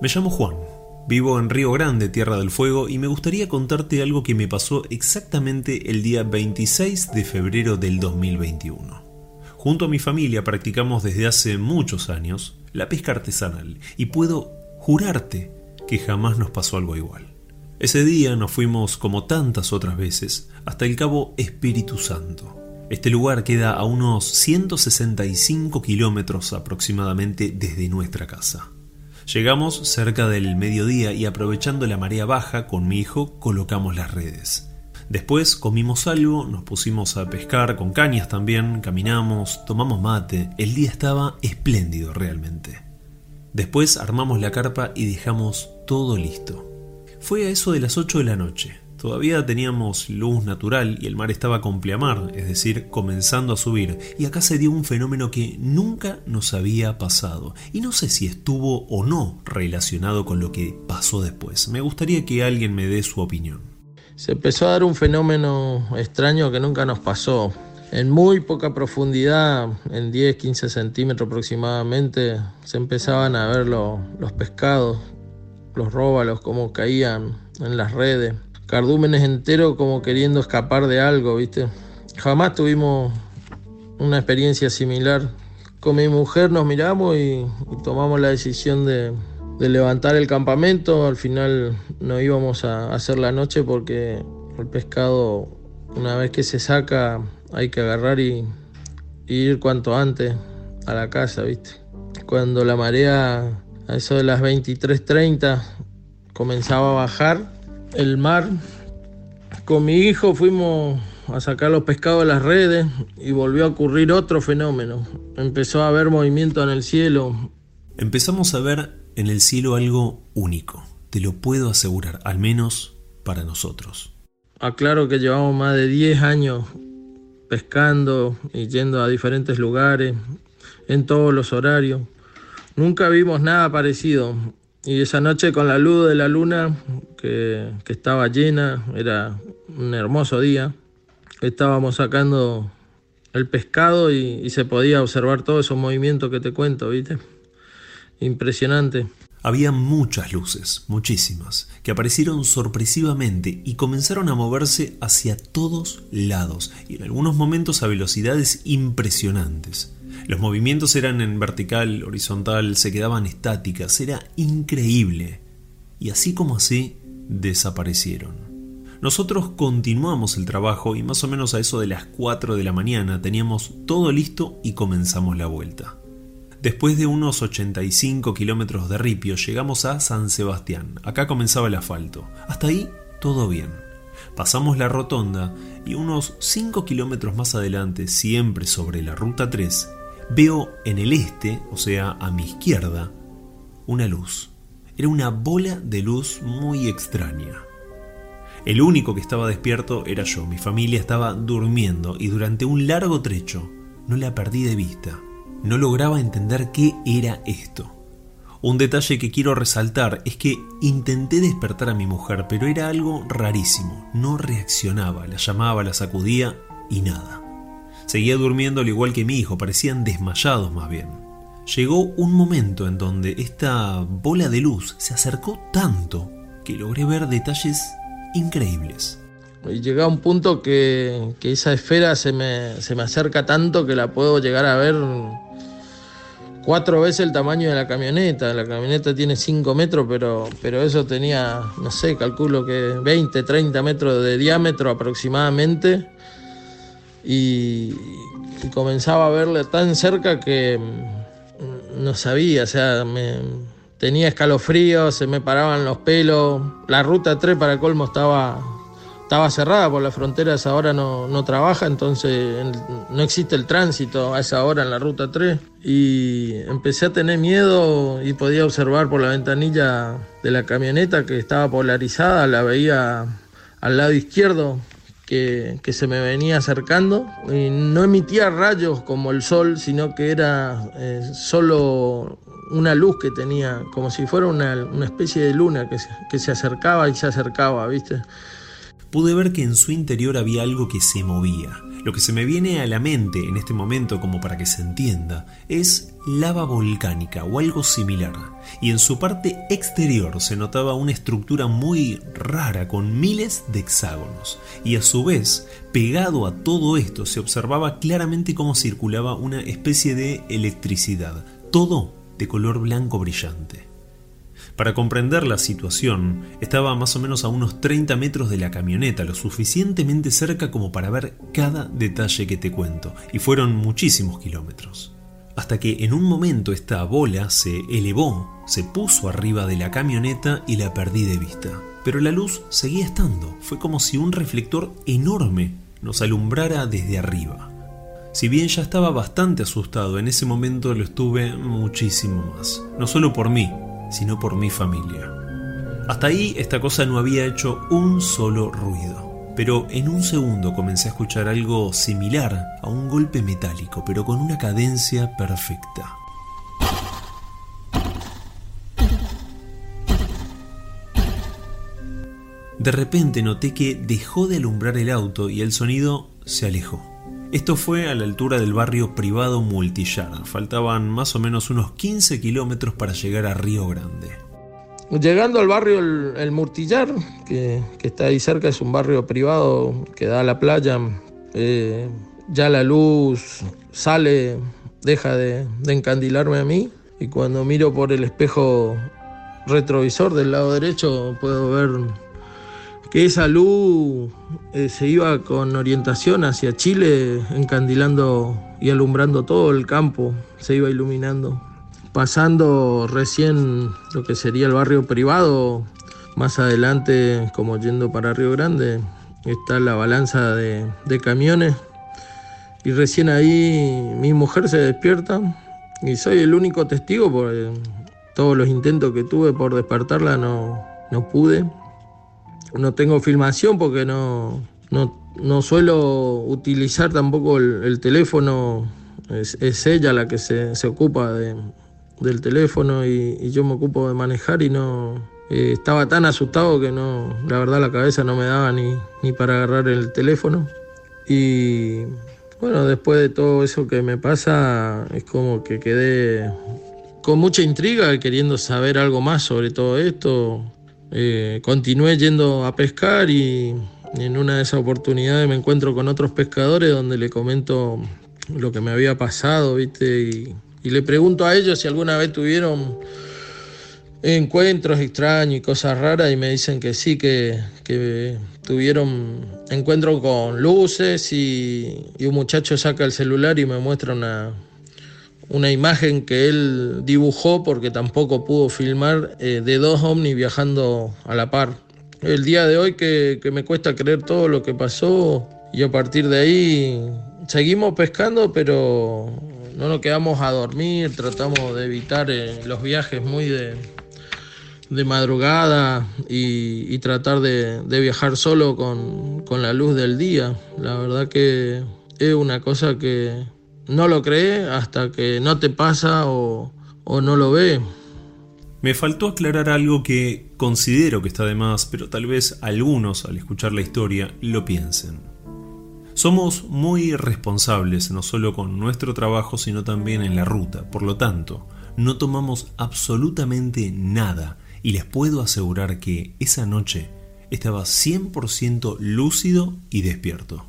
Me llamo Juan, vivo en Río Grande, Tierra del Fuego, y me gustaría contarte algo que me pasó exactamente el día 26 de febrero del 2021. Junto a mi familia practicamos desde hace muchos años la pesca artesanal y puedo jurarte que jamás nos pasó algo igual. Ese día nos fuimos, como tantas otras veces, hasta el Cabo Espíritu Santo. Este lugar queda a unos 165 kilómetros aproximadamente desde nuestra casa. Llegamos cerca del mediodía y aprovechando la marea baja con mi hijo colocamos las redes. Después comimos algo, nos pusimos a pescar con cañas también, caminamos, tomamos mate, el día estaba espléndido realmente. Después armamos la carpa y dejamos todo listo. Fue a eso de las 8 de la noche. Todavía teníamos luz natural y el mar estaba con pleamar, es decir, comenzando a subir, y acá se dio un fenómeno que nunca nos había pasado, y no sé si estuvo o no relacionado con lo que pasó después. Me gustaría que alguien me dé su opinión. Se empezó a dar un fenómeno extraño que nunca nos pasó. En muy poca profundidad, en 10, 15 centímetros aproximadamente, se empezaban a ver los pescados, los róbalos, como caían en las redes cardúmenes enteros como queriendo escapar de algo, ¿viste? Jamás tuvimos una experiencia similar. Con mi mujer nos miramos y, tomamos la decisión de, levantar el campamento. Al final no íbamos a hacer la noche porque el pescado, una vez que se saca, hay que agarrar y, y ir cuanto antes a la casa, ¿viste? Cuando la marea, a eso de las 23.30, comenzaba a bajar, el mar. Con mi hijo fuimos a sacar los pescados de las redes y volvió a ocurrir otro fenómeno. Empezó a haber movimiento en el cielo. Empezamos a ver en el cielo algo único, te lo puedo asegurar, al menos para nosotros. Aclaro que llevamos más de 10 años pescando y yendo a diferentes lugares, en todos los horarios. Nunca vimos nada parecido. Y esa noche con la luz de la luna, que, estaba llena, era un hermoso día, estábamos sacando el pescado y, se podía observar todos esos movimientos que te cuento, ¿viste? Impresionante. Había muchas luces, muchísimas, que aparecieron sorpresivamente y comenzaron a moverse hacia todos lados y en algunos momentos a velocidades impresionantes. Los movimientos eran en vertical, horizontal, se quedaban estáticas, era increíble. Y así como así, desaparecieron. Nosotros continuamos el trabajo y más o menos a eso de las 4 de la mañana teníamos todo listo y comenzamos la vuelta. Después de unos 85 kilómetros de ripio llegamos a San Sebastián. Acá comenzaba el asfalto. Hasta ahí todo bien. Pasamos la rotonda y unos 5 kilómetros más adelante, siempre sobre la ruta 3, Veo en el este, o sea, a mi izquierda, una luz. Era una bola de luz muy extraña. El único que estaba despierto era yo, mi familia estaba durmiendo y durante un largo trecho no la perdí de vista. No lograba entender qué era esto. Un detalle que quiero resaltar es que intenté despertar a mi mujer, pero era algo rarísimo. No reaccionaba, la llamaba, la sacudía y nada. Seguía durmiendo al igual que mi hijo, parecían desmayados más bien. Llegó un momento en donde esta bola de luz se acercó tanto que logré ver detalles increíbles. Y llega un punto que, esa esfera se me, se me acerca tanto que la puedo llegar a ver cuatro veces el tamaño de la camioneta. La camioneta tiene 5 metros, pero, pero eso tenía, no sé, calculo que 20, 30 metros de diámetro aproximadamente y, comenzaba a verle tan cerca que mm, no sabía, o sea, me, tenía escalofríos, se me paraban los pelos. La ruta 3 para colmo estaba, estaba cerrada por las fronteras, ahora no, no trabaja, entonces no existe el tránsito a esa hora en la ruta 3. Y empecé a tener miedo y podía observar por la ventanilla de la camioneta que estaba polarizada, la veía al lado izquierdo que, se me venía acercando y no emitía rayos como el sol, sino que era eh, solo una luz que tenía, como si fuera una, especie de luna que se, que se acercaba y se acercaba, ¿viste? Pude ver que en su interior había algo que se movía. Lo que se me viene a la mente en este momento, como para que se entienda, es lava volcánica o algo similar, y en su parte exterior se notaba una estructura muy rara con miles de hexágonos, y a su vez, pegado a todo esto, se observaba claramente cómo circulaba una especie de electricidad, todo de color blanco brillante. Para comprender la situación, estaba más o menos a unos 30 metros de la camioneta, lo suficientemente cerca como para ver cada detalle que te cuento, y fueron muchísimos kilómetros. Hasta que en un momento esta bola se elevó, se puso arriba de la camioneta y la perdí de vista. Pero la luz seguía estando, fue como si un reflector enorme nos alumbrara desde arriba. Si bien ya estaba bastante asustado, en ese momento lo estuve muchísimo más. No solo por mí, sino por mi familia. Hasta ahí esta cosa no había hecho un solo ruido. Pero en un segundo comencé a escuchar algo similar a un golpe metálico, pero con una cadencia perfecta. De repente noté que dejó de alumbrar el auto y el sonido se alejó. Esto fue a la altura del barrio privado Multillar. Faltaban más o menos unos 15 kilómetros para llegar a Río Grande. Llegando al barrio El, Murtillar, que, está ahí cerca, es un barrio privado que da a la playa, eh, ya la luz sale, deja de, de encandilarme a mí y cuando miro por el espejo retrovisor del lado derecho puedo ver que esa luz eh, se iba con orientación hacia Chile, encandilando y alumbrando todo el campo, se iba iluminando. Pasando recién lo que sería el barrio privado, más adelante, como yendo para Río Grande, está la balanza de, camiones. Y recién ahí mi mujer se despierta y soy el único testigo porque todos los intentos que tuve por despertarla no, no pude no tengo filmación porque no, no, suelo utilizar tampoco el, teléfono. Es, ella la que se, ocupa del teléfono y, yo me ocupo de manejar y no... Eh, estaba tan asustado que no, la verdad la cabeza no me daba ni, ni para agarrar el teléfono. Y bueno, después de todo eso que me pasa, es como que quedé con mucha intriga queriendo saber algo más sobre todo esto. Eh, continué yendo a pescar y en una de esas oportunidades me encuentro con otros pescadores donde le comento lo que me había pasado, ¿viste? Y, le pregunto a ellos si alguna vez tuvieron encuentros extraños y cosas raras y me dicen que sí, que, tuvieron encuentros con luces y, un muchacho saca el celular y me muestra una, una imagen que él dibujó porque tampoco pudo filmar eh, de dos ovnis viajando a la par. El día de hoy que, me cuesta creer todo lo que pasó y a partir de ahí seguimos pescando pero no nos quedamos a dormir, tratamos de evitar eh, los viajes muy de, de madrugada y, tratar de, viajar solo con, con la luz del día. La verdad que es una cosa que, no lo cree hasta que no te pasa o, no lo ve. Me faltó aclarar algo que considero que está de más, pero tal vez algunos al escuchar la historia lo piensen. Somos muy responsables no solo con nuestro trabajo, sino también en la ruta. Por lo tanto, no tomamos absolutamente nada y les puedo asegurar que esa noche estaba 100% lúcido y despierto.